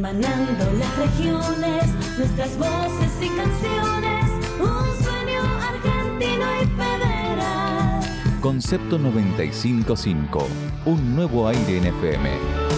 hermanando las regiones, nuestras voces y canciones, un sueño argentino y federal. Concepto 955, un nuevo aire en FM.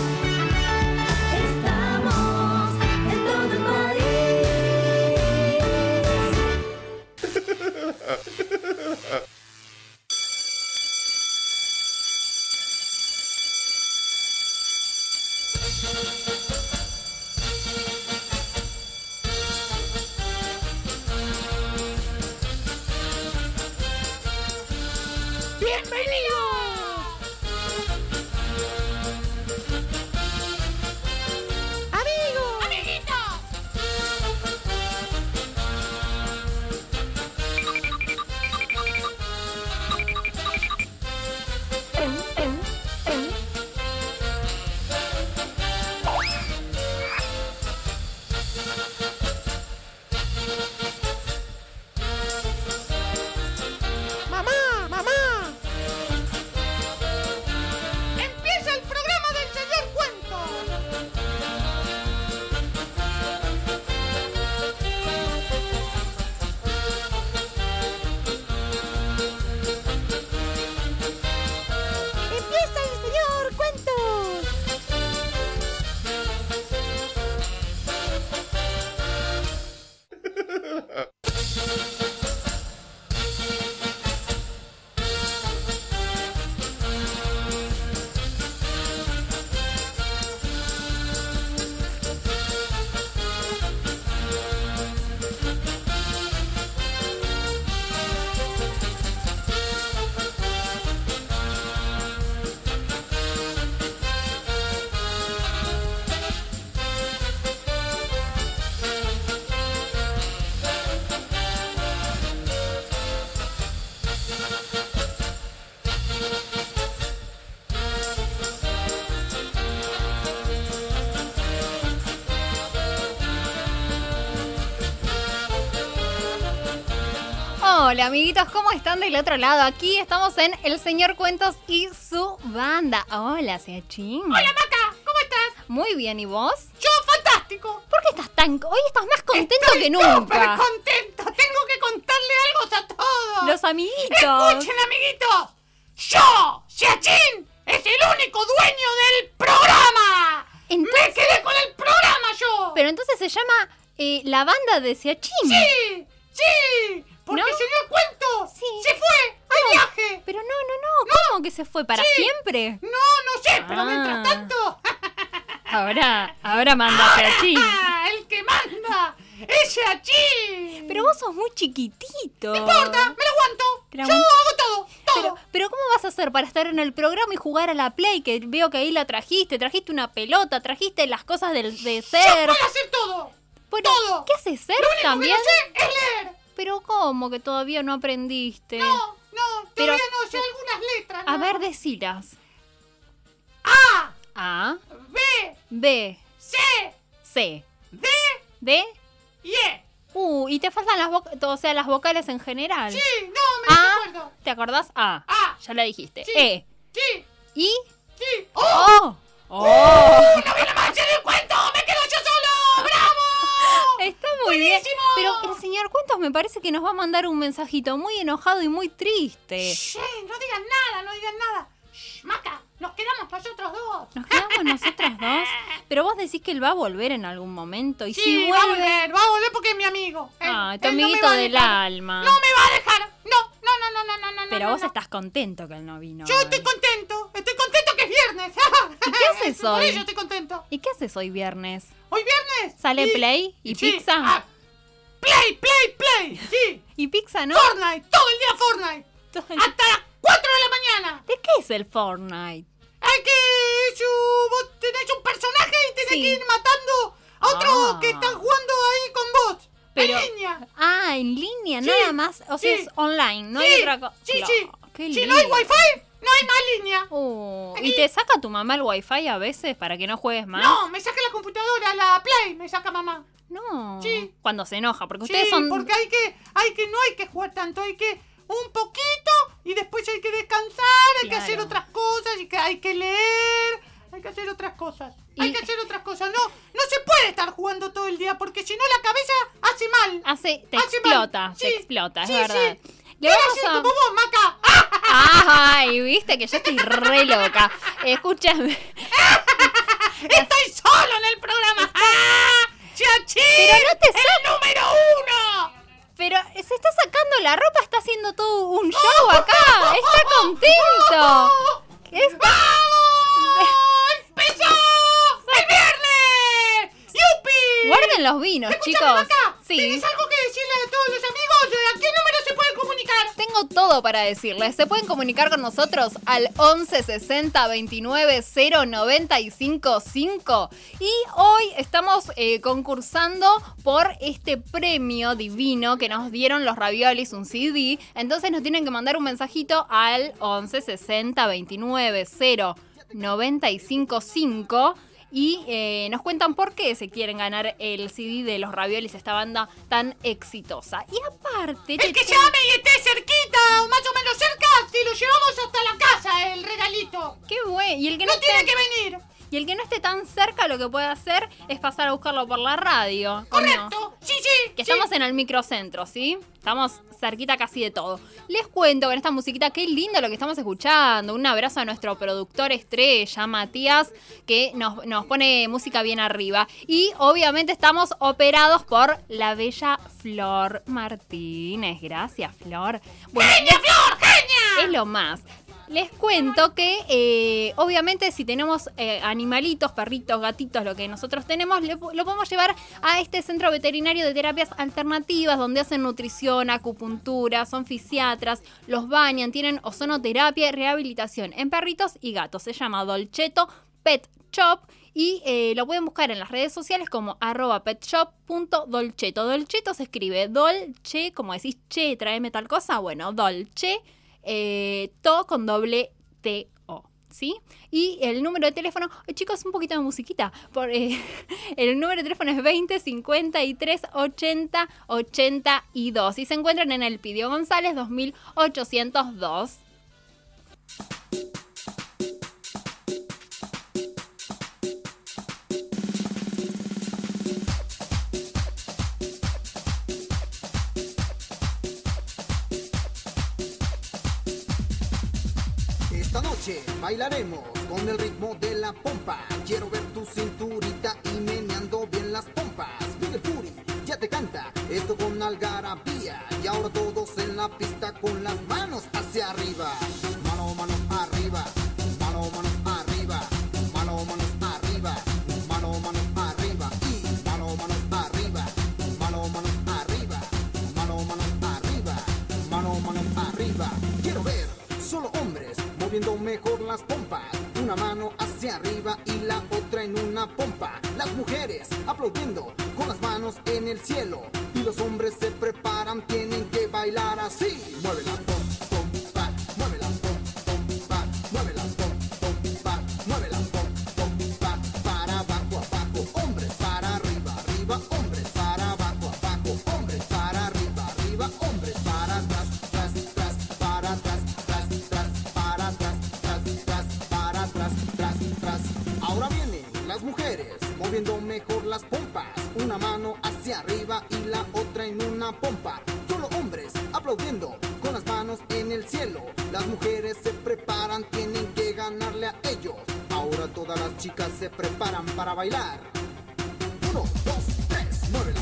Hola amiguitos, ¿cómo están del otro lado? Aquí estamos en El Señor Cuentos y su banda. Hola, Seachín. ¡Hola, Maca! ¿Cómo estás? Muy bien, ¿y vos? ¡Yo, fantástico! ¿Por qué estás tan... Hoy estás más contento Estoy que súper nunca. contento! Tengo que contarle algo a todos. Los amiguitos. ¡Escuchen, amiguitos! ¡Yo, Siachín, es el único dueño del programa! Entonces- ¡Me quedé con el programa yo! Pero entonces se llama eh, La Banda de Seachín. ¡Sí! ¡Sí! Porque ¿No? el señor Cuento Sí. se fue de viaje. Pero no, no, no. ¿Cómo que se fue? ¿Para Sí. siempre? No, no sé, pero Ah. mientras tanto... Ahora, ahora manda Seachín. ¡Ah! ¡El que manda! ¡Es Siachín! Pero vos sos muy chiquitito. No importa, me lo aguanto. Te Yo hago todo, todo. Pero, pero ¿cómo vas a hacer para estar en el programa y jugar a la Play? Que veo que ahí la trajiste, trajiste una pelota, trajiste las cosas del, de Yo ser. puedo hacer todo. Bueno, todo. ¿Qué haces ser Lo único también? que no sé es leer. Pero ¿cómo que todavía no aprendiste? No, no, Pero- todavía no sé algunas letras. A ver, decilas. A, A, B, B, C, C, D D, y E. U. Y te faltan las vocales, o sea, las vocales en general. Sí, no, me A, acuerdo. ¿te acordás? A. A, Ya la dijiste. Sí. E. sí, I. sí. ¡Oh! O. Oh. ¡No! ¡Me quedo yo solo! Muy bien. Pero el señor Cuentos me parece que nos va a mandar un mensajito muy enojado y muy triste. Shh, no digan nada, no digan nada. Shh, Maca, nos quedamos nosotros dos. Nos quedamos nosotros dos. Pero vos decís que él va a volver en algún momento. Y Sí, si va a vuelve. volver, va a volver porque es mi amigo. Él- Ah, tu no amiguito del alma. No me va a dejar. No, no, no, no, no, no, no. Pero no, vos no. estás contento que él no vino. Yo estoy contento, estoy contento viernes. ¿Y qué haces Por hoy? ello estoy contento. ¿Y qué haces hoy viernes? Hoy viernes. ¿Sale y- Play y sí, pizza? ah, play, play, play. Sí. ¿Y pizza no? Fortnite, todo el día Fortnite. Todo el- Hasta las 4 de la mañana. ¿De qué es el Fortnite? Hay que. Su, vos tenés un personaje y tenés Sí. que ir matando a otros Ah. que están jugando ahí con vos. Pero- En línea. Ah, en línea, Sí, nada más. O sea, sí. es online, no sí, hay otra cosa. Sí, sí. Qué si lindo. no hay wifi, no hay más línea. Oh. ¿Y te saca tu mamá el wifi a veces para que no juegues más? No, me saca la computadora, la Play, me saca mamá. No. Sí. Cuando se enoja, porque Sí, ustedes son. porque hay que, hay que, no hay que jugar tanto, hay que un poquito y después hay que descansar, hay que hacer otras cosas y que hay que leer, hay que hacer otras cosas, hay que hacer otras cosas. No, no se puede estar jugando todo el día porque si no la cabeza hace mal. Hace, te Hace mal. explota, Sí, te explota, es sí, verdad. Le vamos a... como Maca. Ay, viste que yo estoy re loca. Escúchame. Estoy solo en el programa. ¡Ah! ¡Chiachín! Pero no te ¡El número uno! Pero se está sacando la ropa, está haciendo todo un show acá. Está contento. Está... ¡Empezó! ¡El viernes! ¡Yupi! Guarden los vinos, chicos. Maca, Sí. ¿Tienes algo que decirle a todos los amigos? ¿A qué número se pueden comunicar? Tengo todo para decirles. Se pueden comunicar con nosotros al 11 60 29 095 5. Y hoy estamos eh, concursando por este premio divino que nos dieron los raviolis, un CD. Entonces nos tienen que mandar un mensajito al 11 60 29 095 5. Y eh, nos cuentan por qué se quieren ganar el CD de los raviolis, esta banda tan exitosa. Y aparte... El que llame y esté cerquita o más o menos cerca, si lo llevamos hasta la casa, el regalito. Qué bueno. Y el que no, No tiene que venir. Y el que no esté tan cerca, lo que puede hacer es pasar a buscarlo por la radio. ¿o no? Correcto. Sí, sí. Que sí. estamos en el microcentro, ¿sí? Estamos cerquita casi de todo. Les cuento con esta musiquita, qué lindo lo que estamos escuchando. Un abrazo a nuestro productor estrella, Matías, que nos, nos pone música bien arriba. Y obviamente estamos operados por la bella Flor Martínez. Gracias, Flor. Bueno, ¡Genia, Flor! ¡Genia! es lo más. Les cuento que eh, obviamente si tenemos eh, animalitos, perritos, gatitos, lo que nosotros tenemos, lo podemos llevar a este centro veterinario de terapias alternativas donde hacen nutrición, acupuntura, son fisiatras, los bañan, tienen ozonoterapia y rehabilitación en perritos y gatos. Se llama Dolceto Pet Shop y eh, lo pueden buscar en las redes sociales como arroba petshop.dolceto. Dolceto se escribe dolce, como decís, che, tráeme tal cosa. Bueno, dolce, eh, to con doble T O. ¿Sí? Y el número de teléfono, ay, chicos, un poquito de musiquita. Por, eh, el número de teléfono es 20 53 80 82. Y se encuentran en el Pidio González 2802. Bailaremos con el ritmo de la pompa. Quiero ver tu cinturita y meneando bien las pompas. Miguel Puri ya te canta esto con algarabía. Y ahora todos en la pista con las manos hacia arriba. Moviendo mejor las pompas. Una mano hacia arriba y la otra en una pompa. Las mujeres aplaudiendo con las manos en el cielo. Y los hombres se preparan, tienen que bailar así. Mueve mejor las pompas, una mano hacia arriba y la otra en una pompa. Solo hombres aplaudiendo con las manos en el cielo. Las mujeres se preparan, tienen que ganarle a ellos. Ahora todas las chicas se preparan para bailar. Uno, dos, tres, mueve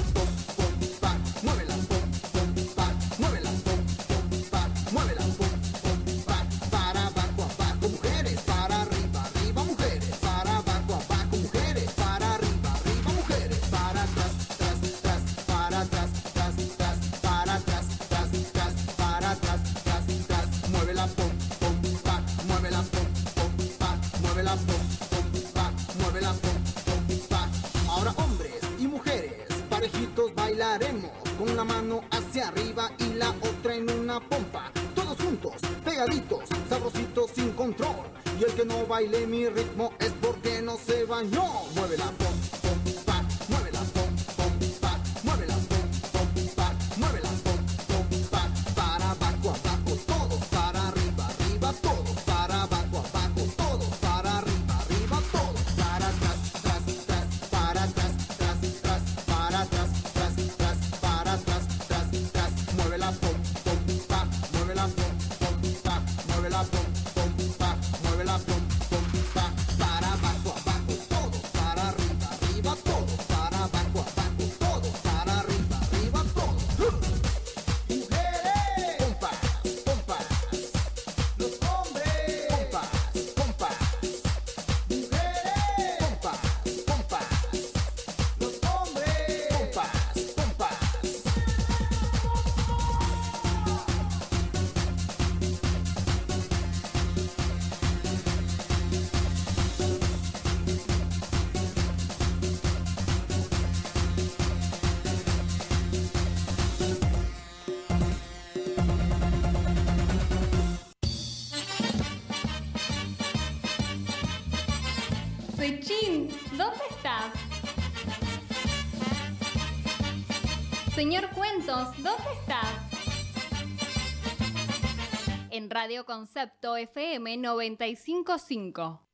baile mi Sechín, ¿dónde estás? Señor Cuentos, ¿dónde estás? En Radio Concepto FM 955.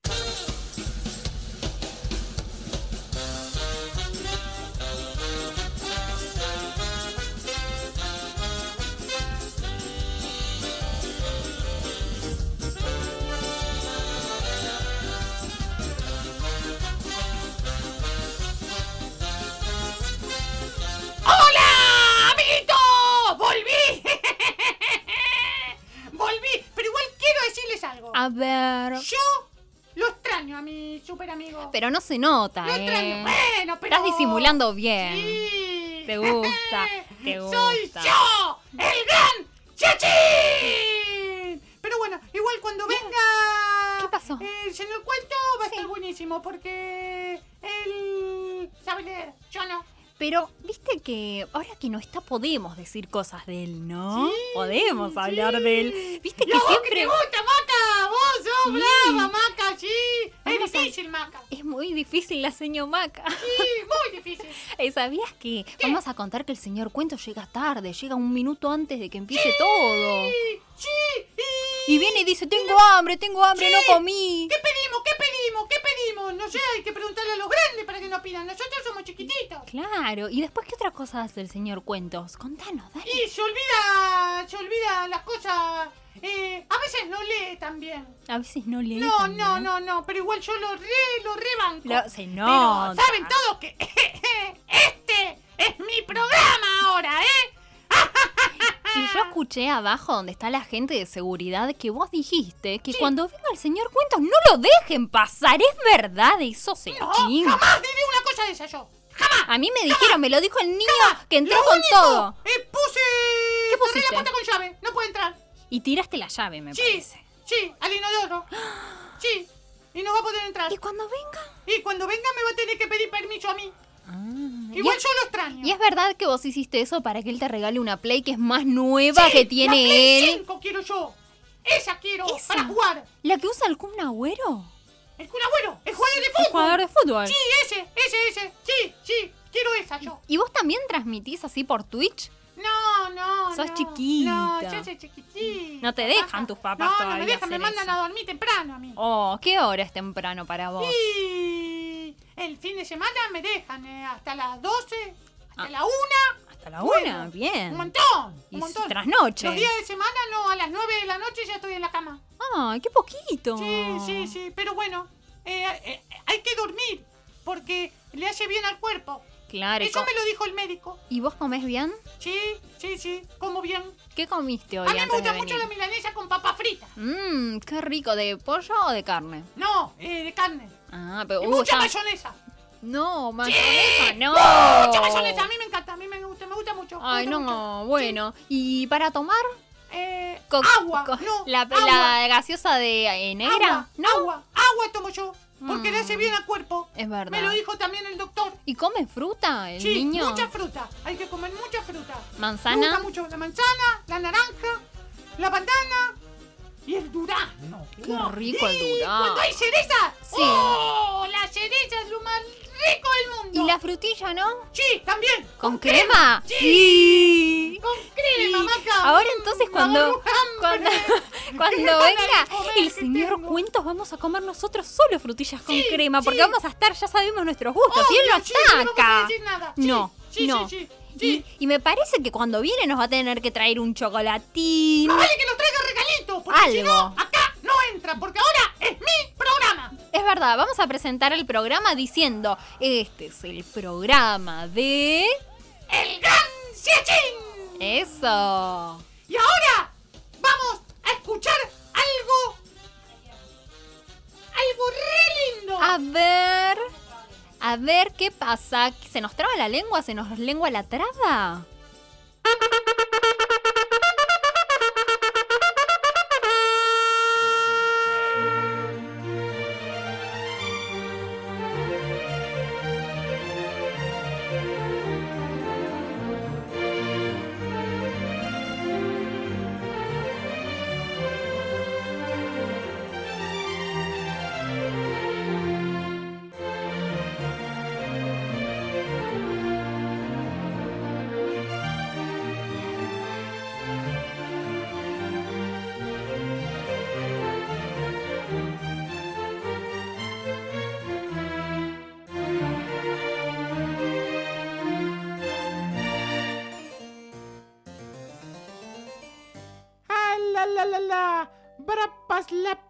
Pero no se nota, Lo ¿eh? Bueno, pero... Estás disimulando bien. Sí. Te gusta, te ¡Soy yo! ¡El gran Chachín! Pero bueno, igual cuando venga... ¿Qué pasó? El señor Cuento va a Sí. estar buenísimo porque él sabe leer, yo no. Pero, viste que ahora que no está, podemos decir cosas de él, ¿no? Sí, podemos sí. hablar de él. Viste ¿Y que siempre. que te gusta, Maca? ¡Vos sos Sí. brava, Maca! ¡Sí! Vamos a- Es difícil, Maca. Es muy difícil la señor Maca. Sí, muy difícil. Eh, ¿Sabías que vamos a contar que el señor Cuento llega tarde, llega un minuto antes de que empiece todo? Sí, sí. Y viene y dice, tengo hambre, tengo hambre, no comí. ¿Qué pedimos? ¿Qué pedimos? ¿Qué pedimos? No sé, hay que preguntarle a los grandes para que nos pidan. Nosotros somos chiquititos. Claro, y después, ¿qué otra cosa hace el señor Cuentos? Contanos, dale. Y se olvida, se olvida las cosas. eh, a veces no lee también. A veces no lee. No, también. no, no, no, pero igual yo lo re, lo rebanco. Lo- se Pero saben todos que este es mi programa ahora, ¿eh? Y yo escuché abajo donde está la gente de seguridad que vos dijiste que cuando venga el señor Cuentos no lo dejen pasar. ¿Es verdad eso, No, Sechín? jamás diré una cosa de esa yo. Jamás. A mí me dijeron, me lo dijo el niño que entró Lo con único, todo. eh, puse. ¿Qué pusiste? la puerta con llave, no puede entrar. Y tiraste la llave, me Sí, parece. sí, al inodoro. Sí, y no va a poder entrar. ¿Y cuando venga? Y cuando venga me va a tener que pedir permiso a mí. Ah, Igual es, yo lo extraño. y es verdad que vos hiciste eso para que él te regale una Play que es más nueva Sí, que la tiene Play él. 5 quiero yo. Esa quiero Esa. para jugar. ¿La que usa el Kun Agüero? El Kun Agüero, el jugador de fútbol. El jugador de fútbol. Sí, ese, ese, ese. Sí, sí, quiero esa yo. ¿Y vos también transmitís así por Twitch? No, no, Sos no. chiquita. No, yo soy chiquitita. No te dejan tus papás No, no todavía me dejan, me mandan eso. a dormir temprano a mí. Oh, ¿qué hora es temprano para vos? Y el fin de semana me dejan eh, hasta las 12, hasta Ah. la 1. Hasta la Bueno, una, bien. Un montón, Y un montón. trasnoche. Los días de semana no, a las 9 de la noche ya estoy en la cama. Ay, qué poquito. Sí, sí, sí, pero bueno, eh, eh, hay que dormir porque le hace bien al cuerpo. Claro. y Eso me lo dijo el médico. ¿Y vos comés bien? Sí, sí, sí, como bien. ¿Qué comiste hoy A mí me gusta mucho la milanesa con papa frita. Mmm, qué rico. ¿De pollo o de carne? No, eh, de carne. Ah, pero... Y uh, mucha ya- mayonesa. No, mayonesa, no. Mucha mayonesa, a mí me encanta, a mí me gusta, me gusta mucho. Ay, no, bueno. ¿Y para tomar? Eh, Co- agua, co- no, la, agua. la gaseosa de eh, negra, Agua, ¿no? agua, agua tomo yo, porque le hace Mm. bien al cuerpo. Es verdad. Me lo dijo también el doctor. ¿Y come fruta el Sí, niño? mucha fruta. Hay que comer mucha fruta. ¿Manzana? Me gusta mucho la manzana, la naranja, la bandana y el durazno. Qué Wow. rico el durazno. Cuando hay cereza. Sí. ¡Oh! La cereza es lo más rico del mundo. ¿Y la frutilla, no? Sí, también. ¿Con crema? Sí. Con crema, Sí. Maca. Ahora Mm, entonces me cuando, cuando, cuando venga el señor tengo. Cuentos vamos a comer nosotros solo frutillas con Sí, crema porque vamos a estar, ya sabemos nuestros gustos y él no sí, está no decir nada. Sí, No, sí, no. Y, me parece que cuando viene nos va a tener que traer un chocolatín. Vale que nos traiga regalito, porque si Algo. no, acá no entra, porque ahora es mi programa. Es verdad, vamos a presentar el programa diciendo, este es el programa de... El gran Siechín. Eso. Y ahora vamos a escuchar algo. Algo re lindo. A ver... A ver qué pasa. ¿Se nos traba la lengua? ¿Se nos lengua la traba?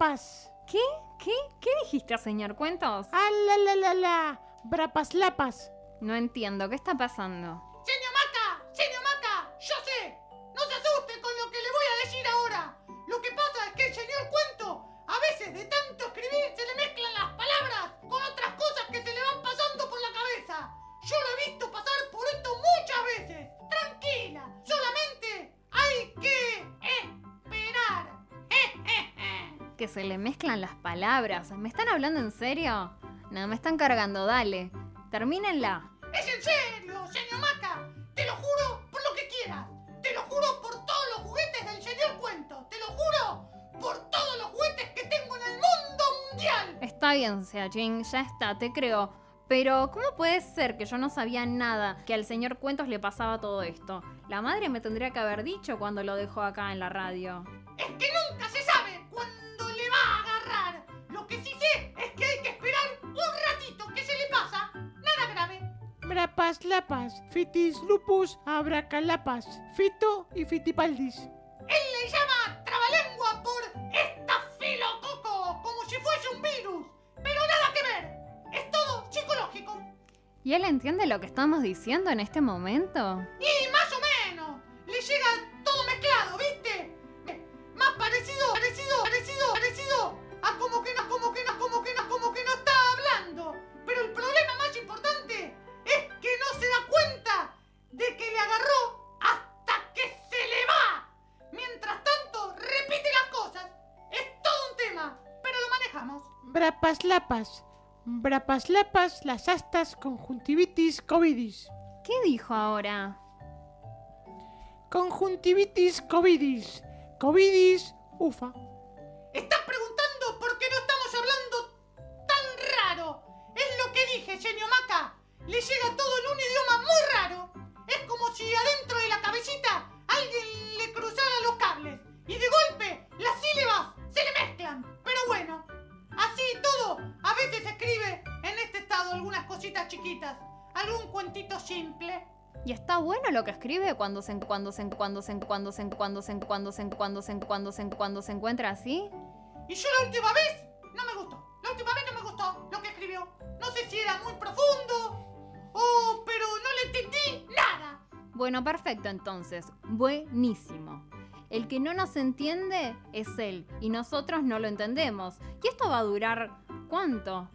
Brapas. ¿Qué? ¿Qué? ¿Qué dijiste, señor Cuentos? Ah, la la la la. Brapas lapas. No entiendo, ¿qué está pasando? Le mezclan las palabras. ¿Me están hablando en serio? No, me están cargando, dale. Termínenla. Es en serio, señor Maca. Te lo juro por lo que quieras. Te lo juro por todos los juguetes del señor Cuento. Te lo juro por todos los juguetes que tengo en el mundo mundial. Está bien, Seachin, ya está, te creo. Pero, ¿cómo puede ser que yo no sabía nada que al señor Cuentos le pasaba todo esto? La madre me tendría que haber dicho cuando lo dejó acá en la radio. Es que Lapas. Fitis lupus abracalapas. Fito y fitipaldis. Él le llama trabalengua por estafilococo, como si fuese un virus. Pero nada que ver. Es todo psicológico. ¿Y él entiende lo que estamos diciendo en este momento? Y Brapas lapas. Brapas lapas las astas conjuntivitis covidis. ¿Qué dijo ahora? Conjuntivitis covidis. Covidis ufa. Estás preguntando por qué no estamos hablando tan raro. Es lo que dije, señor Maca. Le llega todo en un idioma muy raro. Es como si adentro de la cabecita alguien le cruzara los cables. Y de golpe las sílabas se le mezclan. Pero bueno, así todo, a veces escribe en este estado algunas cositas chiquitas. Algún cuentito simple. ¿Y está bueno lo que escribe cuando se cuando se cuando se cuando se cuando se cuando se cuando se cuando se cuando se encuentra así? Y yo la última vez no me gustó. La última vez no me gustó lo que escribió. No sé si era muy profundo o pero no le entendí nada. Bueno, perfecto entonces. Buenísimo. El que no nos entiende es él y nosotros no lo entendemos. ¿Y esto va a durar cuánto?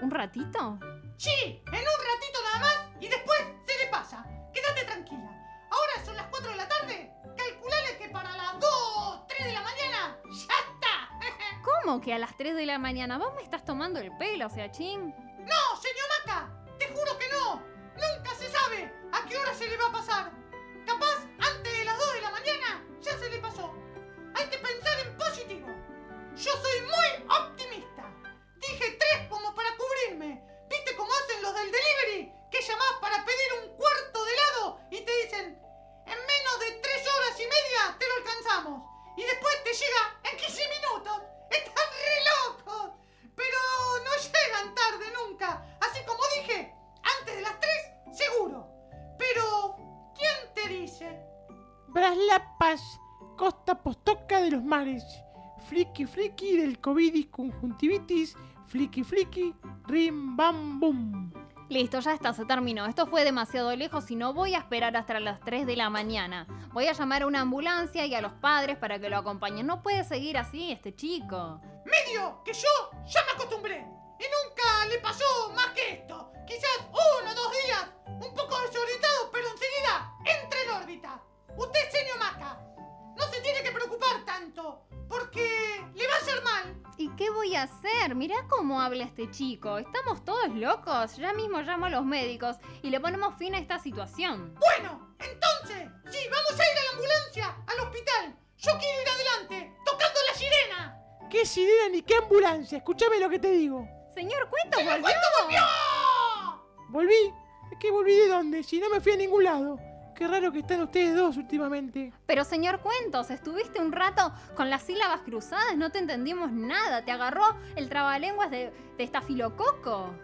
¿Un ratito? Sí, en un ratito nada más y después se le pasa. Quédate tranquila. Ahora son las 4 de la tarde. Calculale que para las 2, 3 de la mañana ya está. ¿Cómo que a las 3 de la mañana? ¿Vos me estás tomando el pelo, Seachín? No, señor Maca, te juro que no. Nunca se sabe a qué hora se le va a pasar. Ya se le pasó. Hay que pensar en positivo. Yo soy muy optimista. Dije tres como para cubrirme. Mares. Friki friki del covidis conjuntivitis. Fliki fliki. Rim bam bum. Listo, ya está, se terminó. Esto fue demasiado lejos y no voy a esperar hasta las 3 de la mañana. Voy a llamar a una ambulancia y a los padres para que lo acompañen. No puede seguir así este chico. Medio que yo ya me acostumbré. Y nunca le pasó más que esto. Quizás uno o dos días, un poco desorientado, pero enseguida entra en órbita. Usted, señor Maca, no se tiene que preocupar tanto, porque le va a hacer mal. ¿Y qué voy a hacer? Mirá cómo habla este chico. ¿Estamos todos locos? Ya mismo llamo a los médicos y le ponemos fin a esta situación. Bueno, entonces, sí, vamos a ir a la ambulancia, al hospital. Yo quiero ir adelante, tocando la sirena. ¿Qué sirena ni qué ambulancia? Escúchame lo que te digo. Señor Cuento, ¡El volvió. cuento volvió! ¿Volví? ¿Es que volví de dónde? Si no me fui a ningún lado. Qué raro que están ustedes dos últimamente. Pero señor Cuentos, estuviste un rato con las sílabas cruzadas, no te entendimos nada. Te agarró el trabalenguas de, de estafilococo.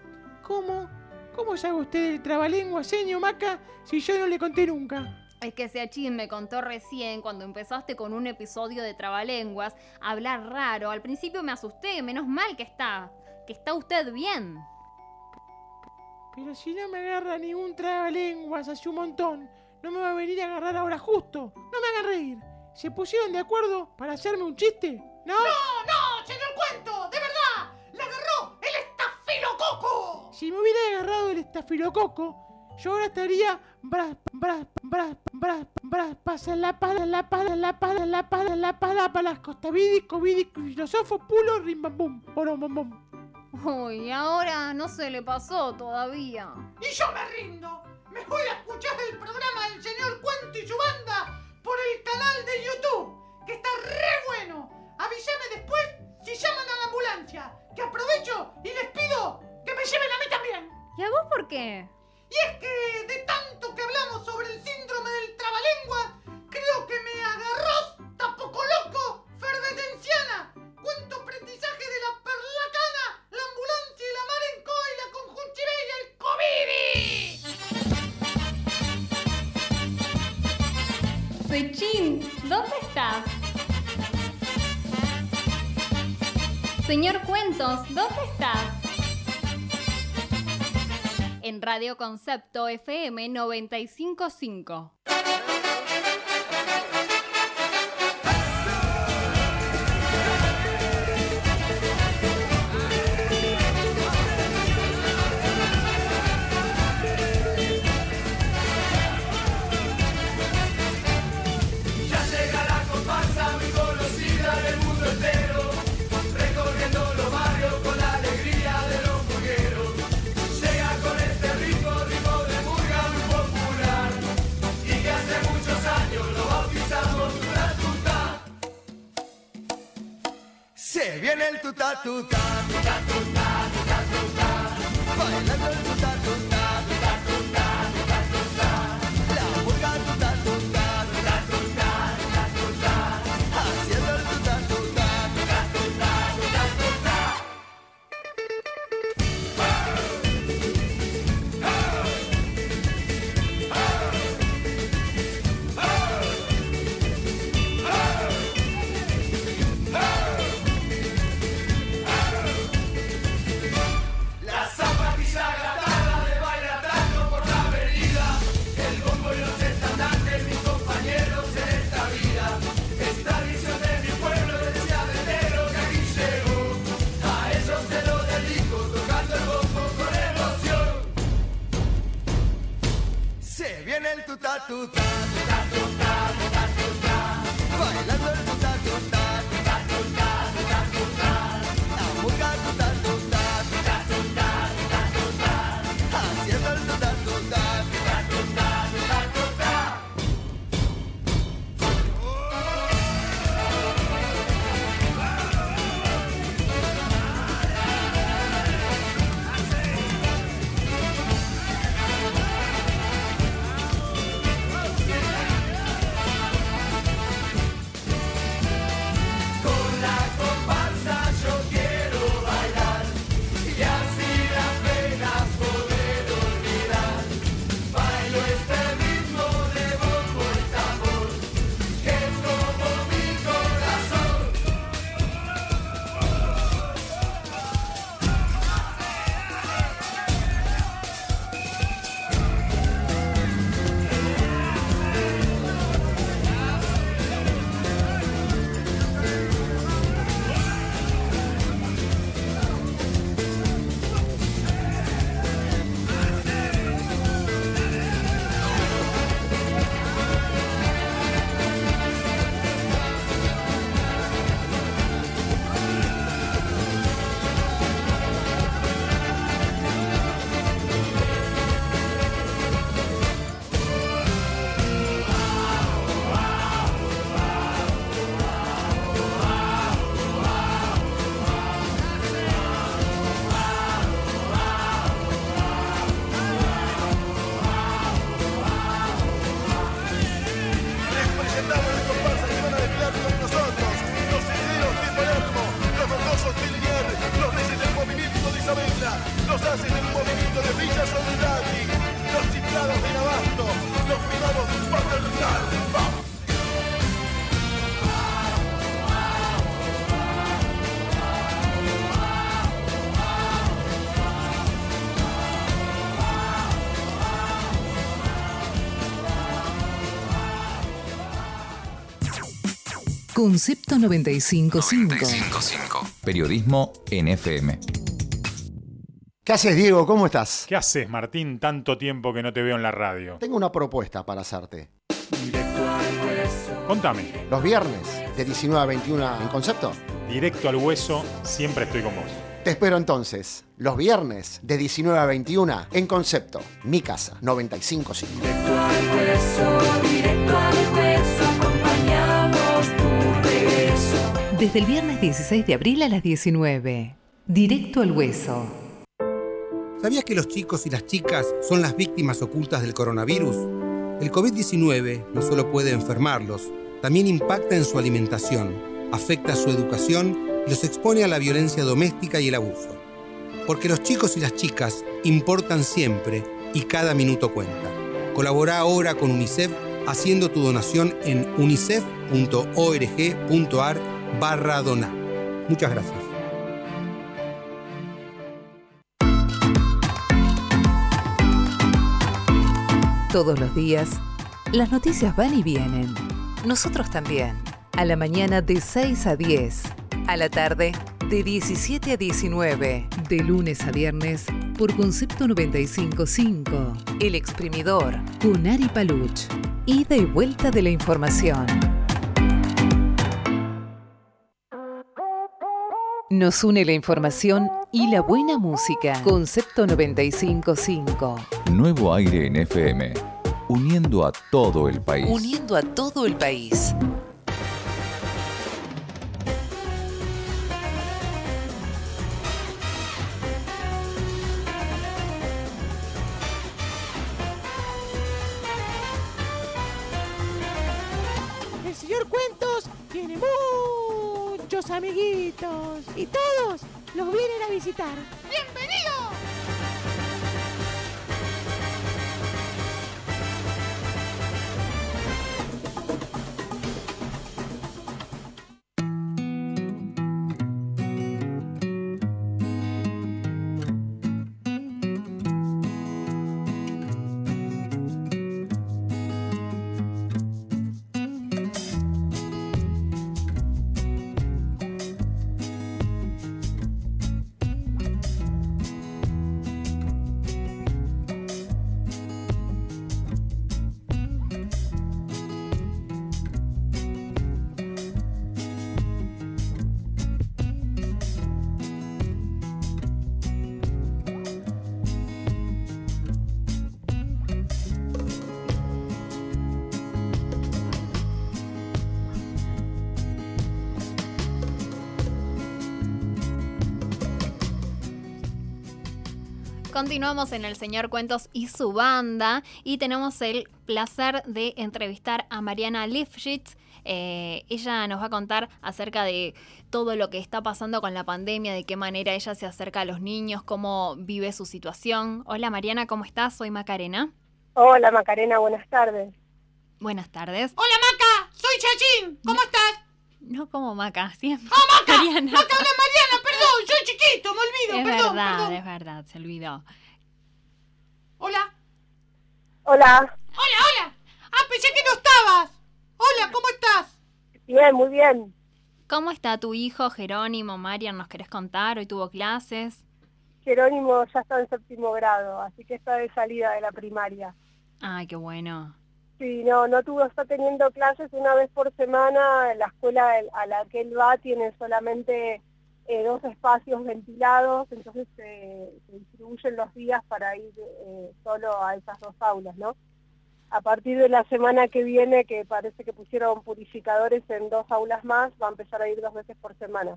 ¿Cómo? ¿Cómo sabe usted el trabalengua, señor Maca, si yo no le conté nunca? Es que Seachin me contó recién, cuando empezaste con un episodio de Trabalenguas, hablar raro. Al principio me asusté, menos mal que está. Que está usted bien. Pero si no me agarra ningún trabalenguas hace un montón, no me va a venir a agarrar ahora justo. No me hagan reír. ¿Se pusieron de acuerdo para hacerme un chiste? ¿No? ¡No, no, señor Cuento! ¡De verdad! ¡Le agarró el estafilococo! Si me hubiera agarrado el estafilococo, yo ahora estaría bras, bras, bras, bras, bras, pasa la para, la para, la para, la para, la para, para las costavidis, covidis, filosofo, pulo, rimbambum, oromombom. Uy, ahora no se le pasó todavía. Y yo me rindo. Me voy a escuchar el programa del señor Cuento y su banda por el canal de YouTube, que está re bueno. Avísame después si llaman a la ambulancia, que aprovecho y les pido que me lleven a mí también. ¿Y a vos por qué? Y es que de tanto que hablamos sobre el síndrome del trabalengua, creo que me agarró tampoco loco Ferdetenciana. Cuento aprendizaje de la perlacana, Sechin, ¿dónde estás? Señor Cuentos, ¿dónde estás? En Radio Concepto FM 955. Se viene el tuta tuta, tuta tuta, tuta tuta, bailando el tuta el tuta tuta, tuta tuta, tuta tuta, bailando el tuta, tuta tuta, Concepto 955. 955. Periodismo en FM. ¿Qué haces, Diego? ¿Cómo estás? ¿Qué haces, Martín? Tanto tiempo que no te veo en la radio. Tengo una propuesta para hacerte. Contame, Los viernes, de 19 a 21 en concepto. directo al hueso, siempre estoy con vos. Te espero entonces, los viernes, de 19 a 21 en concepto. Mi casa, 955. Directo al hueso, directo al hueso, Desde el viernes 16 de abril a las 19. Directo al hueso. ¿Sabías que los chicos y las chicas son las víctimas ocultas del coronavirus? El COVID-19 no solo puede enfermarlos, también impacta en su alimentación, afecta su educación y los expone a la violencia doméstica y el abuso. Porque los chicos y las chicas importan siempre y cada minuto cuenta. Colabora ahora con UNICEF haciendo tu donación en unicef.org.ar barra donar. Muchas gracias. Todos los días, las noticias van y vienen. Nosotros también. A la mañana de 6 a 10. A la tarde de 17 a 19. De lunes a viernes por Concepto 955. El exprimidor. Con Ari Paluch. Ida y vuelta de la información. Nos une la información y la buena música. Concepto 955. Nuevo aire en FM. Uniendo a todo el país. Uniendo a todo el país. El señor Cuentos tiene amiguitos y todos los vienen a visitar. Continuamos en El Señor Cuentos y su banda y tenemos el placer de entrevistar a Mariana Lifshitz. Eh, ella nos va a contar acerca de todo lo que está pasando con la pandemia, de qué manera ella se acerca a los niños, cómo vive su situación. Hola Mariana, ¿cómo estás? Soy Macarena. Hola Macarena, buenas tardes. Buenas tardes. Hola Maca, soy Chachín. ¿Cómo estás? No como Maca, siempre. ¡Ah, Maca! Mariana. Maca, habla Mariana, perdón, soy chiquito, me olvido, Es perdón, verdad, perdón. es verdad, se olvidó. Hola, Hola, hola, hola. Ah, pensé que no estabas. Hola, ¿cómo estás? bien, muy bien. ¿Cómo está tu hijo Jerónimo, Marian? ¿Nos querés contar? Hoy tuvo clases. Jerónimo ya está en séptimo grado, así que está de salida de la primaria. Ay, qué bueno. Sí, no, no tuvo, está teniendo clases una vez por semana. La escuela el- a la que él va tiene solamente eh, dos espacios ventilados, entonces eh, se distribuyen los días para ir eh, solo a esas dos aulas, ¿no? A partir de la semana que viene, que parece que pusieron purificadores en dos aulas más, va a empezar a ir dos veces por semana.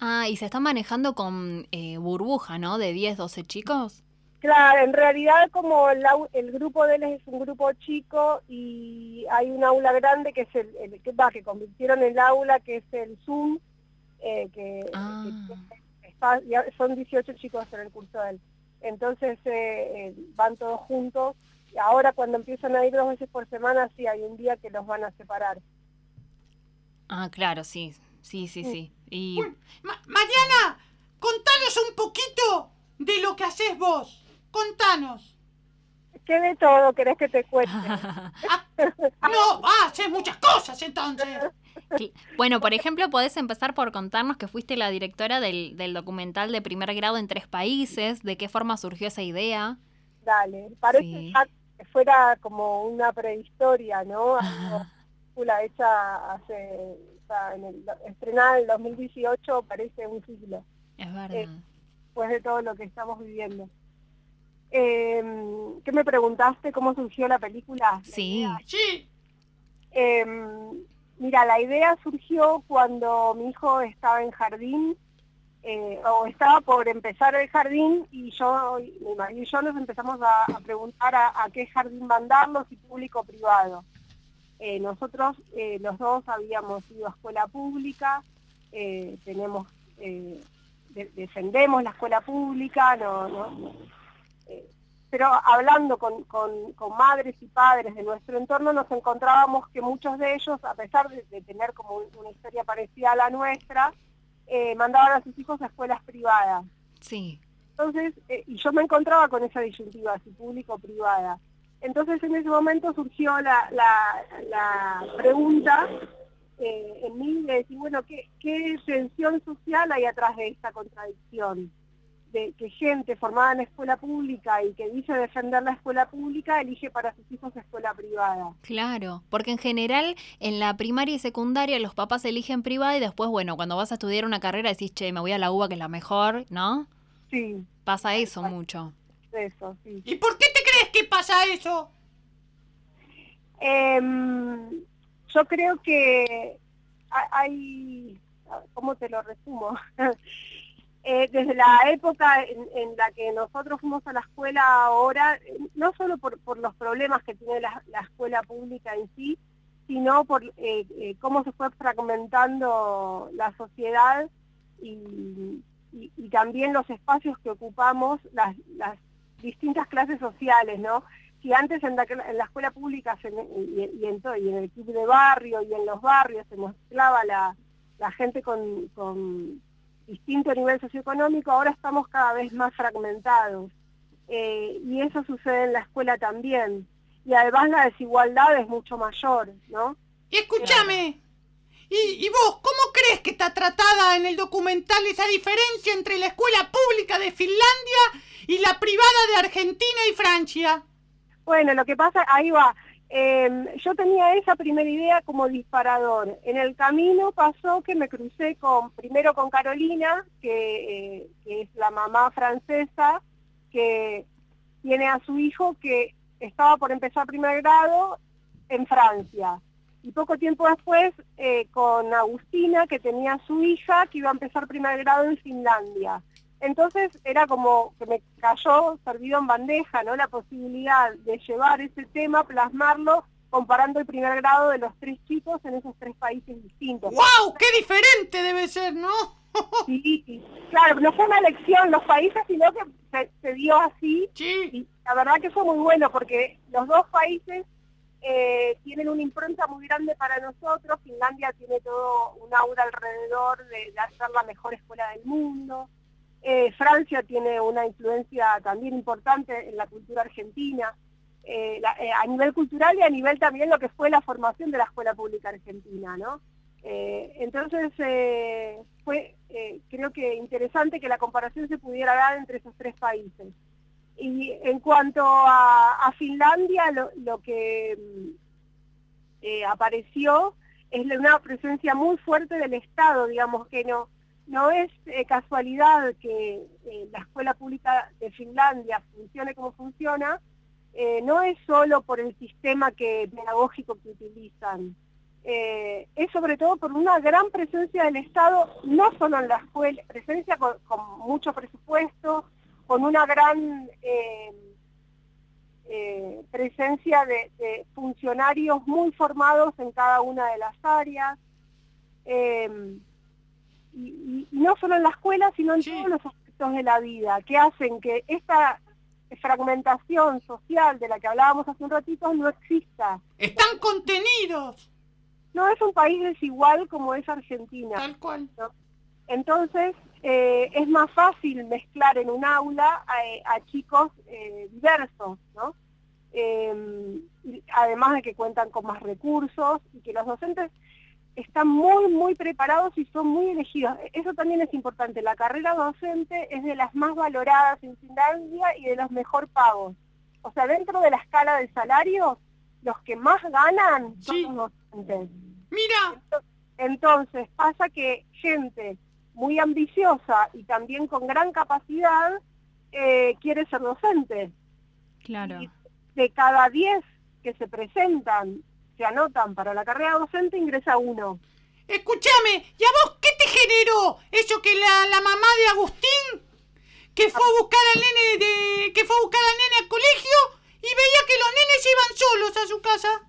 Ah, y se están manejando con eh, burbuja, ¿no? De 10, 12 chicos. Claro, en realidad como el, el grupo de él es un grupo chico y hay un aula grande que es el, el- que va, que convirtieron el aula que es el Zoom, eh, que, Ah. que está- ya son 18 chicos en el curso de él. Entonces eh, eh, van todos juntos y ahora cuando empiezan a ir dos veces por semana sí hay un día que los van a separar. Ah, claro, sí. Sí, sí, sí. Y Ma- Mariana, contanos un poquito de lo que haces vos. Contanos. ¿Qué de todo querés que te cuente? No, ah, haces muchas cosas entonces. Bueno, por ejemplo, podés empezar por contarnos que fuiste la directora del, del documental de primer grado en tres países, de qué forma surgió esa idea. Dale, parece Sí. ya que fuera como una prehistoria, ¿no? Algo- Película hecha hace, o sea, en el, estrenada en el 2018 parece un siglo, Es verdad. Eh, después de todo lo que estamos viviendo. Eh, ¿Qué me preguntaste? ¿Cómo surgió la película? sí. Sí, Eh, mira, la idea surgió cuando mi hijo estaba en jardín, eh, o estaba por empezar el jardín, y yo, mi marido y yo nos empezamos a, preguntar a, qué jardín mandarlo, si público o privado. Eh, nosotros eh, los dos habíamos ido a escuela pública, tenemos, de- defendemos la escuela pública, no, pero hablando con, con- con madres y padres de nuestro entorno nos encontrábamos que muchos de ellos, a pesar de, de tener como un- una historia parecida a la nuestra, eh, mandaban a sus hijos a escuelas privadas. Sí. Entonces, eh, y yo me encontraba con esa disyuntiva, si público o privada. Entonces en ese momento surgió la, la- la pregunta eh, en mí de decir, bueno, ¿qué, ¿qué tensión social hay atrás de esta contradicción? De que gente formada en escuela pública y que dice defender la escuela pública elige para sus hijos escuela privada. Claro, porque en general en la primaria y secundaria los papás eligen privada y después, bueno, cuando vas a estudiar una carrera decís, che, me voy a la UBA que es la mejor, ¿no? Sí, Pasa eso mucho. eso, sí. ¿y por qué te crees que pasa eso? Em, yo creo que ha- hay, ¿cómo te lo resumo? Eh, desde la época en, la que nosotros fuimos a la escuela ahora, no solo por, los problemas que tiene la, la escuela pública en sí, sino por eh, eh, cómo se fue fragmentando la sociedad y, también los espacios que ocupamos, las, distintas clases sociales, ¿no? Si antes en la, escuela pública se y, en el club de barrio y en los barrios se mezclaba la, la gente con distinto nivel socioeconómico, ahora estamos cada vez más fragmentados. Eh, y eso sucede en la escuela también. Y además la desigualdad es mucho mayor, ¿no? Y escúchame, ¿y, y vos cómo crees que está tratada en el documental esa diferencia entre la escuela pública de Finlandia y la privada de Argentina y Francia? Bueno, lo que pasa, ahí va. Eh, yo tenía esa primera idea como disparador. En el camino pasó que me crucé con primero con Carolina, que, eh, que es la mamá francesa, que tiene a su hijo que estaba por empezar primer grado en Francia. Y poco tiempo después eh, con Agustina, que tenía a su hija, que iba a empezar primer grado en Finlandia. Entonces era como que me cayó servido en bandeja, ¿no? La posibilidad de llevar ese tema, plasmarlo, comparando el primer grado de los tres chicos en esos tres países distintos. ¡Wow! ¡Qué diferente debe ser, ¿no? Sí, sí. claro, no fue una elección los países, sino que se, se dio así. Sí. Y la verdad que fue muy bueno porque los dos países eh, tienen una impronta muy grande para nosotros. Finlandia tiene todo un aura alrededor de, de ser la mejor escuela del mundo. Eh, Francia tiene una influencia también importante en la cultura argentina, eh, eh, a nivel cultural y a nivel también lo que fue la formación de la escuela pública argentina, ¿no? Entonces fue, creo que interesante que la comparación se pudiera dar entre esos tres países. Y en cuanto a, Finlandia, lo, que mm, apareció es una presencia muy fuerte del Estado, digamos que no, no es eh, casualidad que eh, la escuela pública de Finlandia funcione como funciona, eh, no es solo por el sistema pedagógico que utilizan, es sobre todo por una gran presencia del Estado, no solo en la escuela, presencia con, mucho presupuesto, con una gran presencia de, funcionarios muy formados en cada una de las áreas, y, y- no solo en la escuela, sino en todos los aspectos de la vida, que hacen que esta fragmentación social de la que hablábamos hace un ratito no exista. Están contenidos. No es un país desigual como es Argentina. Tal cual. ¿no? Entonces, eh, es más fácil mezclar en un aula a, a chicos eh, diversos, ¿no? Eh, además de que cuentan con más recursos y que los docentes están muy, muy preparados y son muy elegidos. Eso también es importante. La carrera docente es de las más valoradas en Finlandia y de los mejor pagos. O sea, dentro de la escala del salario, los que más ganan son los docentes. Mira. Entonces pasa que gente muy ambiciosa y también con gran capacidad eh, quiere ser docente. Claro. De cada 10 que se presentan, se anotan para la carrera docente, ingresa uno. Escúchame, ¿y a vos qué te generó eso que la, la mamá de Agustín, que fue a buscar al nene de, que fue a buscar al nene al colegio y veía que los nenes iban solos a su casa?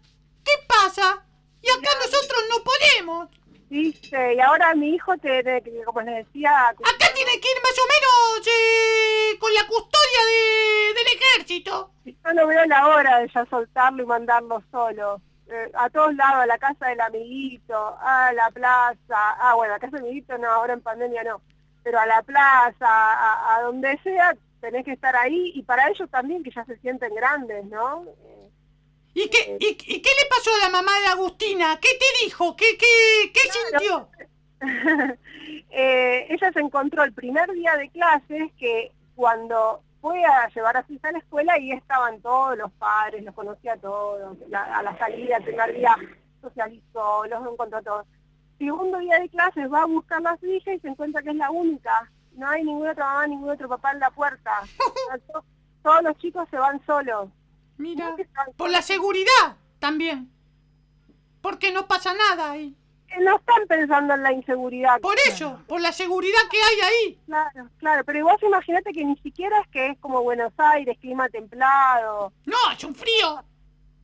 ¿Qué pasa? Y acá nosotros no podemos. ¿Viste? Y ahora mi hijo, te, te- como les decía... Acá tiene que ir más o menos eh, con la custodia de- del ejército. Yo no veo la hora de ya soltarlo y mandarlo solo. Eh, a todos lados, a la casa del amiguito, a la plaza. Ah, bueno, a la casa del amiguito no, ahora en pandemia no. Pero a la plaza, a, a donde sea, tenés que estar ahí. Y para ellos también, que ya se sienten grandes, ¿no? ¿Y qué, y, y qué le pasó a la mamá de Agustina? ¿Qué te dijo? ¿Qué, qué, qué sintió? Eh, ella se encontró el primer día de clases que cuando fue a llevar a su hija a la escuela y estaban todos los padres, los conocía a todos, la- a la salida, el primer día socializó, los encontró a todos. Segundo día de clases va a buscar a su hija y se encuentra que es la única. No hay ninguna otra mamá, ningún otro papá en la puerta. To- Todos los chicos se van solos. Mira, por la seguridad también. Porque no pasa nada ahí. No están pensando en la inseguridad. Por eso, por la seguridad que hay ahí. Claro, claro, pero vos imagínate que ni siquiera es que es como Buenos Aires, clima templado. No, es un frío.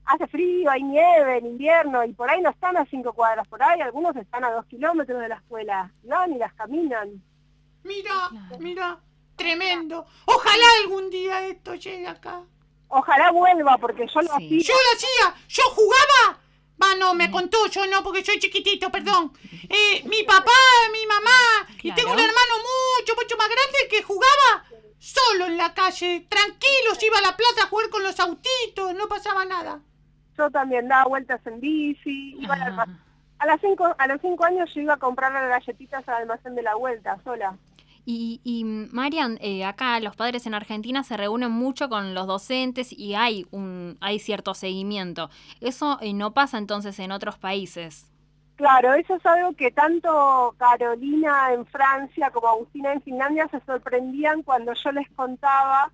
Hace frío, hay nieve en invierno y por ahí no están a cinco cuadras por ahí, algunos están a dos kilómetros de la escuela. No, ni las caminan. Mira, mira, tremendo. Ojalá algún día esto llegue acá. Ojalá vuelva porque yo lo hacía. Yo lo hacía, yo jugaba. Va, no, me contó, yo no, porque soy chiquitito, perdón. Eh, mi papá, mi mamá, y tengo un hermano mucho, mucho más grande que jugaba solo en la calle, tranquilos, iba a la plaza a jugar con los autitos, no pasaba nada. Yo también daba vueltas en bici, iba al almacén. A, las cinco, a los cinco años yo iba a comprar las galletitas al almacén de la vuelta, sola. Y, y Marian, eh, acá los padres en Argentina se reúnen mucho con los docentes y hay un hay cierto seguimiento. Eso eh, no pasa entonces en otros países. Claro, eso es algo que tanto Carolina en Francia como Agustina en Finlandia se sorprendían cuando yo les contaba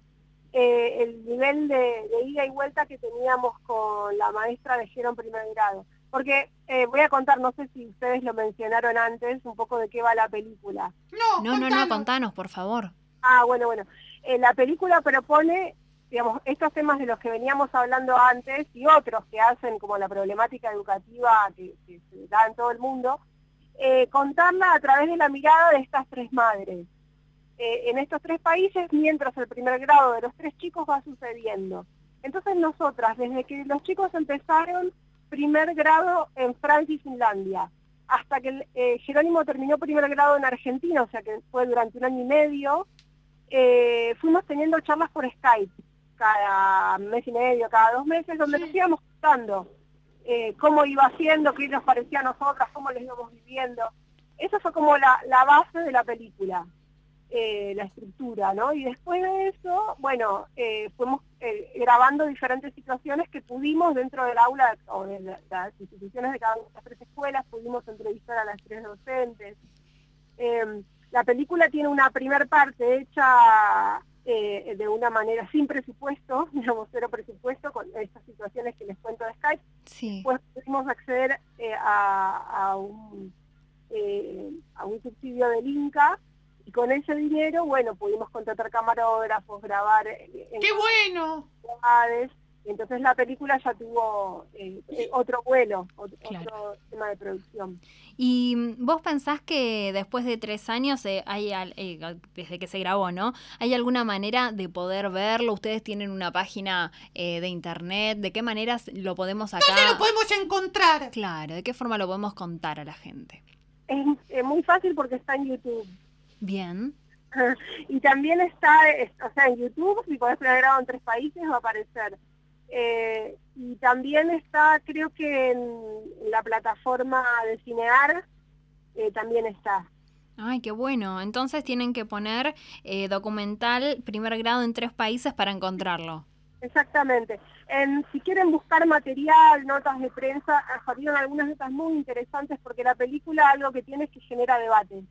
eh, el nivel de, ida y vuelta que teníamos con la maestra de Gero primer grado. Porque eh, voy a contar, no sé si ustedes lo mencionaron antes, un poco de qué va la película. No, No, no, no, contanos, por favor. Ah, bueno, bueno. Eh, la película propone, digamos, estos temas de los que veníamos hablando antes y otros que hacen como la problemática educativa que, que se da en todo el mundo, eh, contarla a través de la mirada de estas tres madres. Eh, en estos tres países, mientras el primer grado de los tres chicos va sucediendo. Entonces nosotras, desde que los chicos empezaron primer grado en Francia y Finlandia, hasta que eh, Jerónimo terminó primer grado en Argentina, o sea que fue durante un año y medio, eh, fuimos teniendo charlas por Skype cada mes y medio, cada dos meses, donde nos íbamos contando eh, cómo iba haciendo, qué nos parecía a nosotras, cómo lo íbamos viviendo. Eso fue como la, la base de la película, eh, la estructura, ¿no? Y después de eso, bueno, eh, fuimos eh, grabando diferentes situaciones que pudimos dentro del aula o de la- las instituciones de cada una de las tres escuelas, pudimos entrevistar a las tres docentes. Eh, la película tiene una primer parte hecha eh, de una manera sin presupuesto, digamos, cero presupuesto, con estas situaciones que les cuento de Skype. Sí. Pues pudimos acceder eh, a, a un, eh, a un subsidio del Inca y con ese dinero, bueno, pudimos contratar camarógrafos, grabar en ¡Qué bueno! ciudades, y entonces la película ya tuvo eh, eh, otro vuelo, otro, otro tema de producción. Y mm, vos pensás que después de tres años, eh, hay al- eh, desde que se grabó, ¿no? ¿Hay alguna manera de poder verlo? ¿Ustedes tienen una página eh, de internet? ¿De qué manera s- lo podemos acá? ¿Dónde lo podemos encontrar? Claro, ¿de qué forma lo podemos contar a la gente? Es, muy fácil porque está en YouTube. Bien. y también está, es- o sea, en YouTube, si podés primer grado en tres países, va a aparecer. Eh, y también está, creo que en la plataforma de Cinear, eh, también está. Ay, qué bueno. Entonces tienen que poner eh, documental primer grado en tres países para encontrarlo. Exactamente. En, si quieren buscar material, notas de prensa, ah, salieron algunas notas muy interesantes porque la película algo que tiene es que genera debate.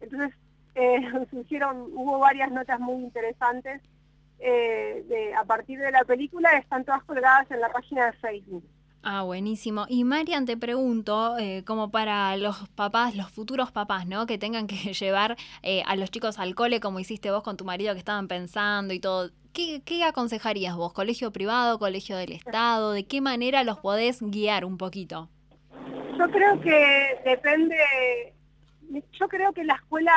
Entonces, eh, surgieron, hubo varias notas muy interesantes eh, de, a partir de la película, están todas colgadas en la página de Facebook. Ah, buenísimo. Y Marian, te pregunto, eh, como para los papás, los futuros papás, ¿no? Que tengan que llevar eh, a los chicos al cole, como hiciste vos con tu marido que estaban pensando y todo. ¿Qué, ¿Qué aconsejarías vos? ¿Colegio privado, colegio del Estado? ¿De qué manera los podés guiar un poquito? Yo creo que depende, yo creo que la escuela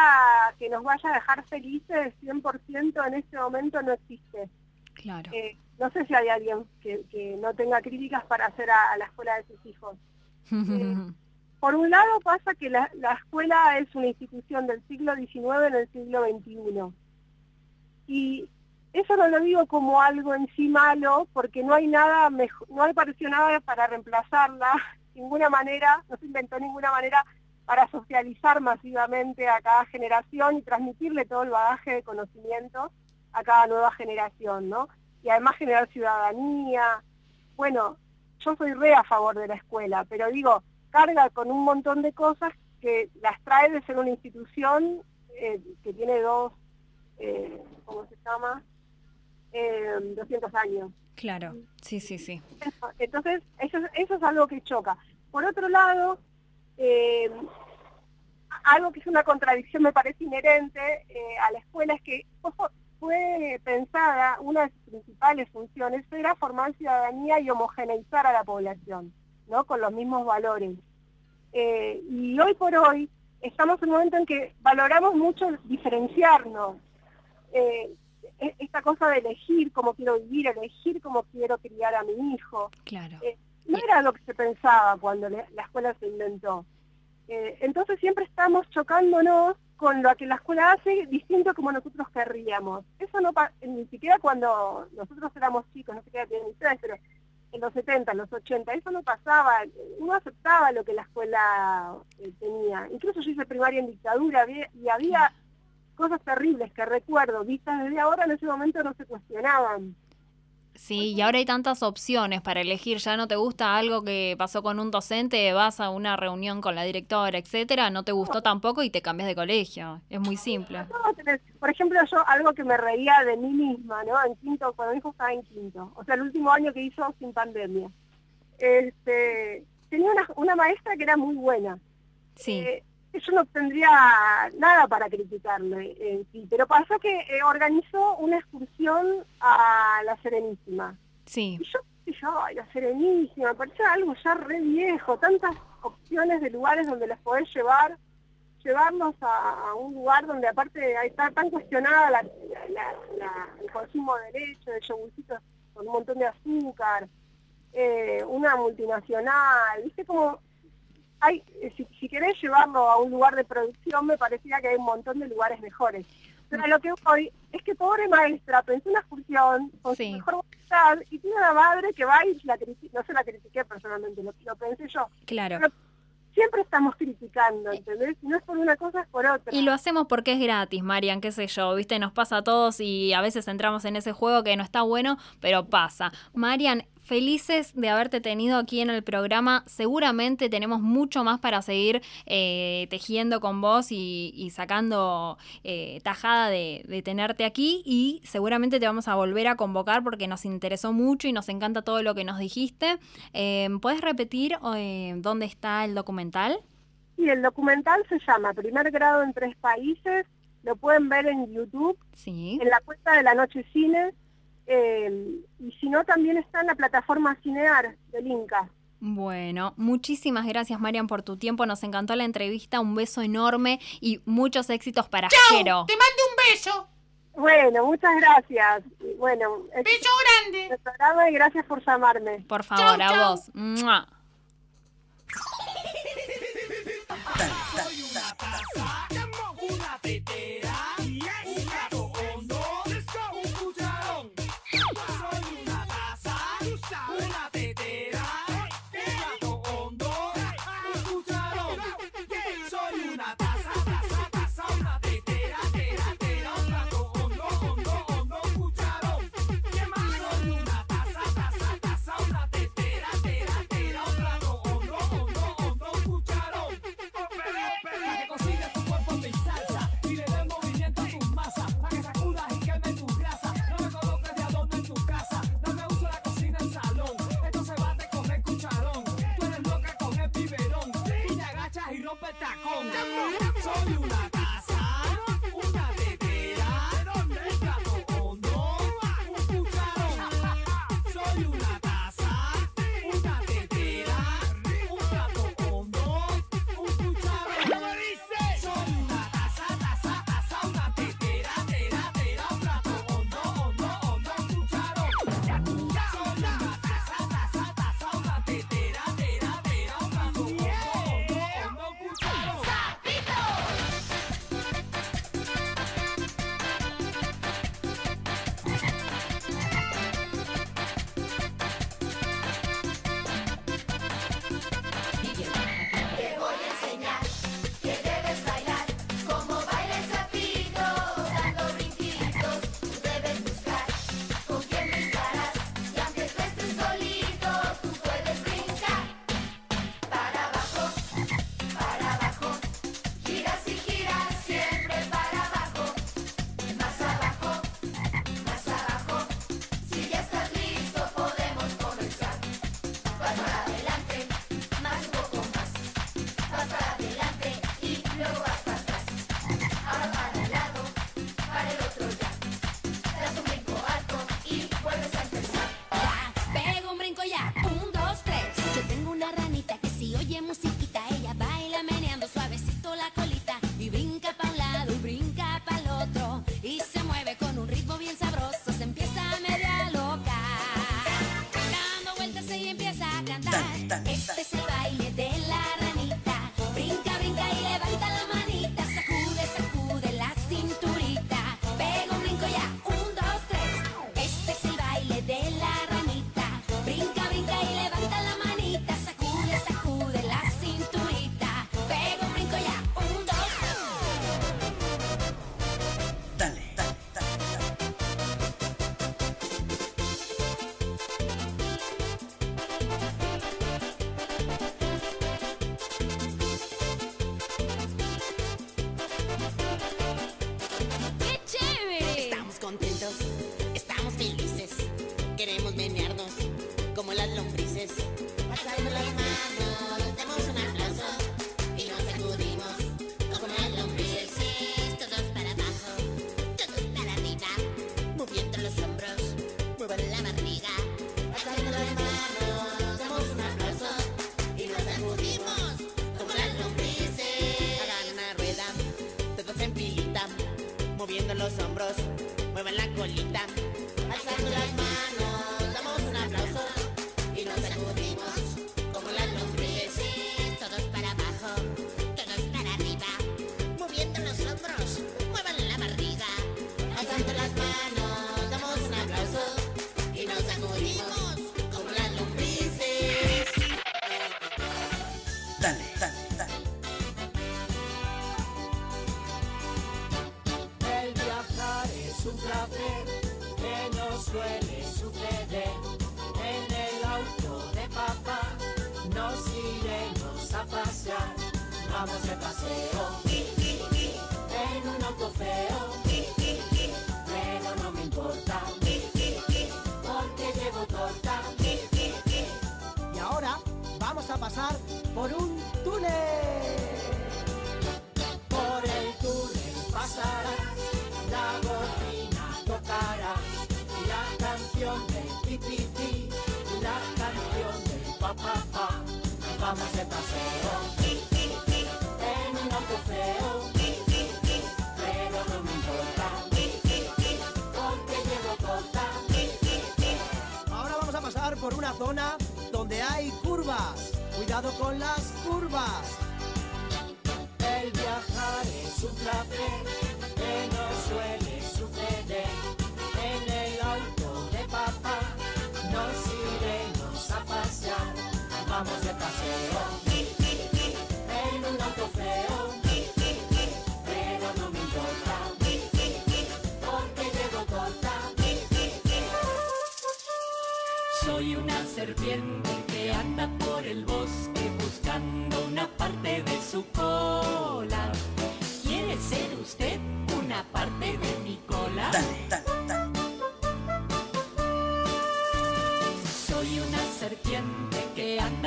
que nos vaya a dejar felices 100% en este momento no existe. Claro. Eh, no sé si hay alguien que, que no tenga críticas para hacer a, a la escuela de sus hijos. Eh, por un lado pasa que la, la escuela es una institución del siglo XIX en el siglo XXI. Y eso no lo digo como algo en sí malo, porque no hay nada mejor, no apareció nada para reemplazarla, ninguna manera, no se inventó ninguna manera para socializar masivamente a cada generación y transmitirle todo el bagaje de conocimiento a cada nueva generación, ¿no? Y además generar ciudadanía. Bueno, yo soy re a favor de la escuela, pero digo, carga con un montón de cosas que las trae de ser una institución eh, que tiene dos, eh, ¿cómo se llama? Eh, 200 años. Claro, sí, sí, sí. Entonces, eso, es- eso es algo que choca. Por otro lado, eh, algo que es una contradicción me parece inherente eh, a la escuela es que fue pensada, una de sus principales funciones era formar ciudadanía y homogeneizar a la población, ¿no? Con los mismos valores. Eh, y hoy por hoy estamos en un momento en que valoramos mucho diferenciarnos. Eh, e- esta cosa de elegir cómo quiero vivir, elegir cómo quiero criar a mi hijo. Claro. Eh, no era lo que se pensaba cuando le- la escuela se inventó. Eh, entonces siempre estamos chocándonos con lo que la escuela hace distinto como nosotros querríamos. Eso no ni siquiera cuando nosotros éramos chicos, no sé qué tienen ustedes, pero en los 70, en los 80, eso no pasaba. Uno aceptaba lo que la escuela eh, tenía. Incluso yo hice primaria en dictadura y había cosas terribles que recuerdo, vistas desde ahora, en ese momento no se cuestionaban. Sí, y ahora hay tantas opciones para elegir. Ya no te gusta algo que pasó con un docente, vas a una reunión con la directora, etcétera, no te gustó tampoco y te cambias de colegio. Es muy simple. Por ejemplo, yo algo que me reía de mí misma, ¿no? En quinto, cuando mi hijo estaba en quinto, o sea, el último año que hizo sin pandemia. Este, tenía una, una maestra que era muy buena. Sí. Eh, yo no tendría nada para criticarle en sí, pero pasó que eh, organizó una excursión a la Serenísima. Sí. Y yo dije, ay, la Serenísima, parecía algo ya re viejo, tantas opciones de lugares donde las podés llevar, llevarlos a, a un lugar donde aparte está tan cuestionada la, la- la- el consumo de leche, de yogurcitos con un montón de azúcar, eh, una multinacional, viste como hay, eh, si, si querés llevarlo a un lugar de producción me parecía que hay un montón de lugares mejores. Pero a lo que voy es que pobre maestra pensó una excursión con Sí. su mejor voluntad y tiene una madre que va y la critica, no se la critiqué personalmente, lo, lo pensé yo. Claro. Pero siempre estamos criticando, ¿entendés? Si no es por una cosa es por otra. Y lo hacemos porque es gratis, Marian, qué sé yo, viste, nos pasa a todos y a veces entramos en ese juego que no está bueno, pero pasa. Marian, felices de haberte tenido aquí en el programa. Seguramente tenemos mucho más para seguir eh, tejiendo con vos y, y sacando eh, tajada de, de tenerte aquí y seguramente te vamos a volver a convocar porque nos interesó mucho y nos encanta todo lo que nos dijiste. Eh, ¿Puedes repetir eh, dónde está el documental? Y el documental se llama Primer Grado en Tres Países, lo pueden ver en YouTube, Sí. en la cuenta de la Noche Cine, eh, y si no también está en la plataforma Cinear del Inca. Bueno, muchísimas gracias Marian por tu tiempo, nos encantó la entrevista, un beso enorme y muchos éxitos para Jero. ¡Te mando un beso! Bueno, muchas gracias. Bueno, es ¡Beso grande! el programa y gracias por llamarme. Por favor, a vos. ¡Mua! Soy una taza, una tetera, rompe esta conga. Soy una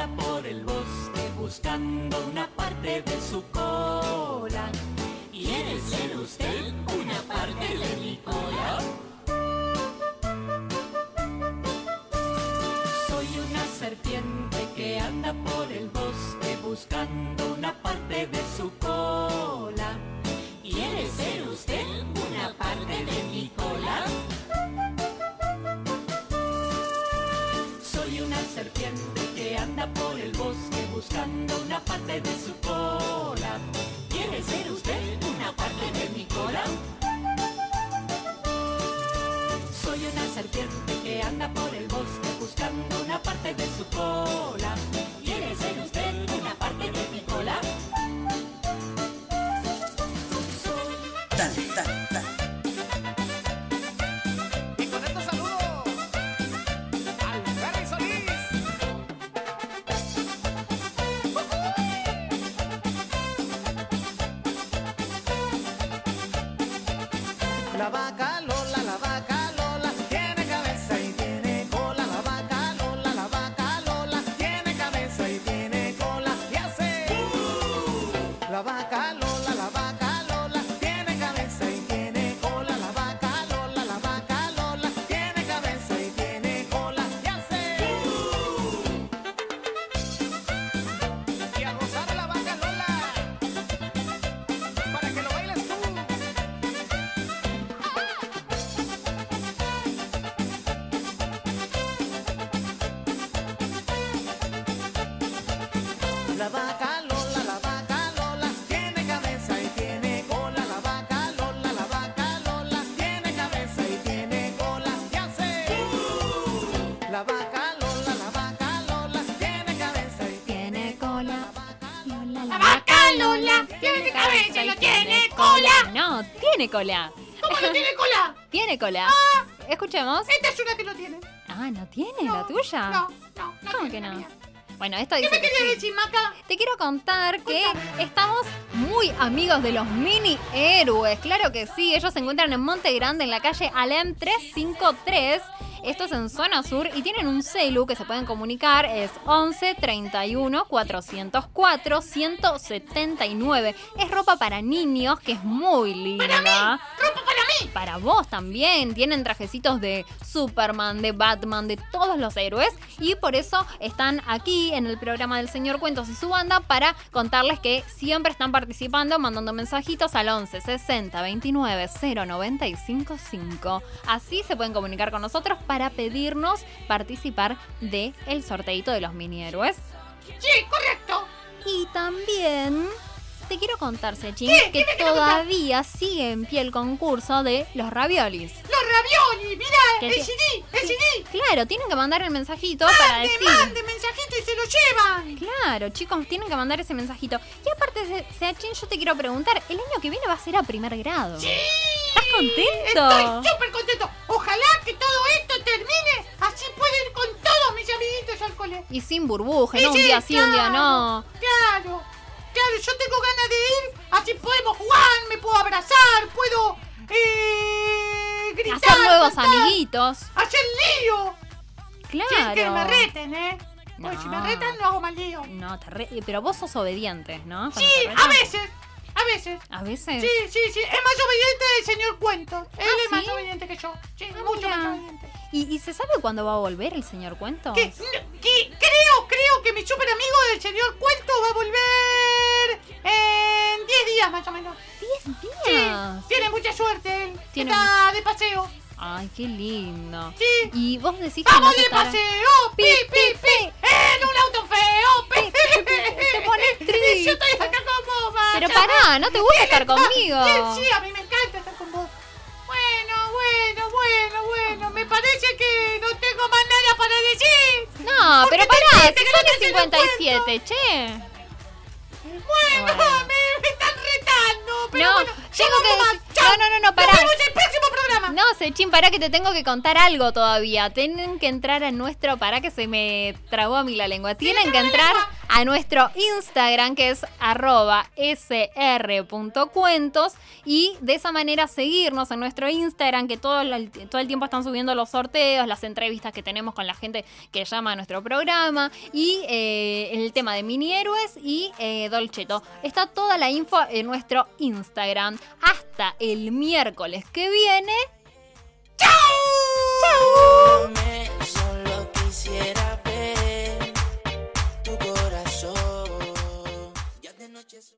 por el tiene cola. ¿Cómo no tiene cola? Tiene cola. Escuchemos. Esta es una que no tiene. Ah, ¿no tiene la tuya? No, no, no. ¿Cómo que no? Bueno, esto ¿Qué dice me que querías decir, Maca? Te quiero contar que estamos muy amigos de los mini héroes. Claro que sí, ellos se encuentran en Monte Grande, en la calle Alem 353. Esto es en zona sur y tienen un celu que se pueden comunicar. Es 11 31 404 179. Es ropa para niños que es muy linda. ¡Ropa para mí! Para vos también. Tienen trajecitos de Superman, de Batman, de todos los héroes. Y por eso están aquí en el programa del Señor Cuentos y su banda para contarles que siempre están participando, mandando mensajitos al 11 60 29 095 5. Así se pueden comunicar con nosotros para pedirnos participar de el sorteito de los mini héroes. Sí, correcto. Y también te quiero contar, Sechin, ¿Qué? que ¿Qué me quieres todavía sigue en pie el concurso de los raviolis. Los ravioli, mirá, ¿Qué el ti- CD, el CD. Claro, tienen que mandar el mensajito para Mande, decir. mande mensajito y se lo llevan. Claro, chicos, tienen que mandar ese mensajito. Y aparte, Se- Sechin, yo te quiero preguntar, el año que viene va a ser a primer grado. ¡Sí! ¿Estás contento? Estoy súper contento. Ojalá que todo esto termine. Así puedo ir con todos mis amiguitos al cole. Y sin burbuja, ¿no? Un día sí, un día no. Claro, claro, yo tengo ganas de ir. Así podemos jugar, me puedo abrazar, puedo eh, gritar. Hacer nuevos cantar, amiguitos. Hacer lío. Claro. Sin que me reten, ¿eh? Porque si me No. retan no hago mal lío. No, te re- pero vos sos obediente, ¿no? Cuando Sí, a veces. A veces. A veces. Sí, sí, sí. Es más obediente el señor Cuento. Él ¿Ah, es más obediente que yo. Sí, Ah, mucho mira. más obediente. ¿Y, y se sabe cuándo va a volver el señor Cuento? Que- creo, creo que mi super amigo del señor Cuento va a volver en 10 días más o menos. ¿10 días? Sí, tiene mucha suerte. Tiene Está de paseo. Ay, qué lindo. Sí. Y vos decís que ¡Vamos no de estará- paseo! ¡Pi, pi, pi! ¡En un auto feo! ¡Pi! Te pones triste. Yo estoy acá con vos. Pero pará, ¿no te gusta ¿Qué estar conmigo? Sí, sí, a mí me bueno, bueno. Me parece que no tengo más nada para decir. No, ¿Por pero pará, si son no te las hacen un 57, che. Bueno, Bueno. Me, me están retando. Pero No, bueno, tengo que. No, no, no, no, pará. Nos vemos el próximo programa. No, Sechín, para que te tengo que contar algo todavía. Tienen que entrar a nuestro, para que se me trabó a mí la lengua. Tienen que entrar a nuestro Instagram que es arroba sr.cuentos y de esa manera seguirnos en nuestro Instagram que todo el, todo el tiempo están subiendo los sorteos, las entrevistas que tenemos con la gente que llama a nuestro programa y eh, el tema de mini héroes y eh. Está toda la info en nuestro Instagram. Hasta el el miércoles que viene. ¡Chao! ¡Chao! Solo quisiera ver tu corazón. Ya de noche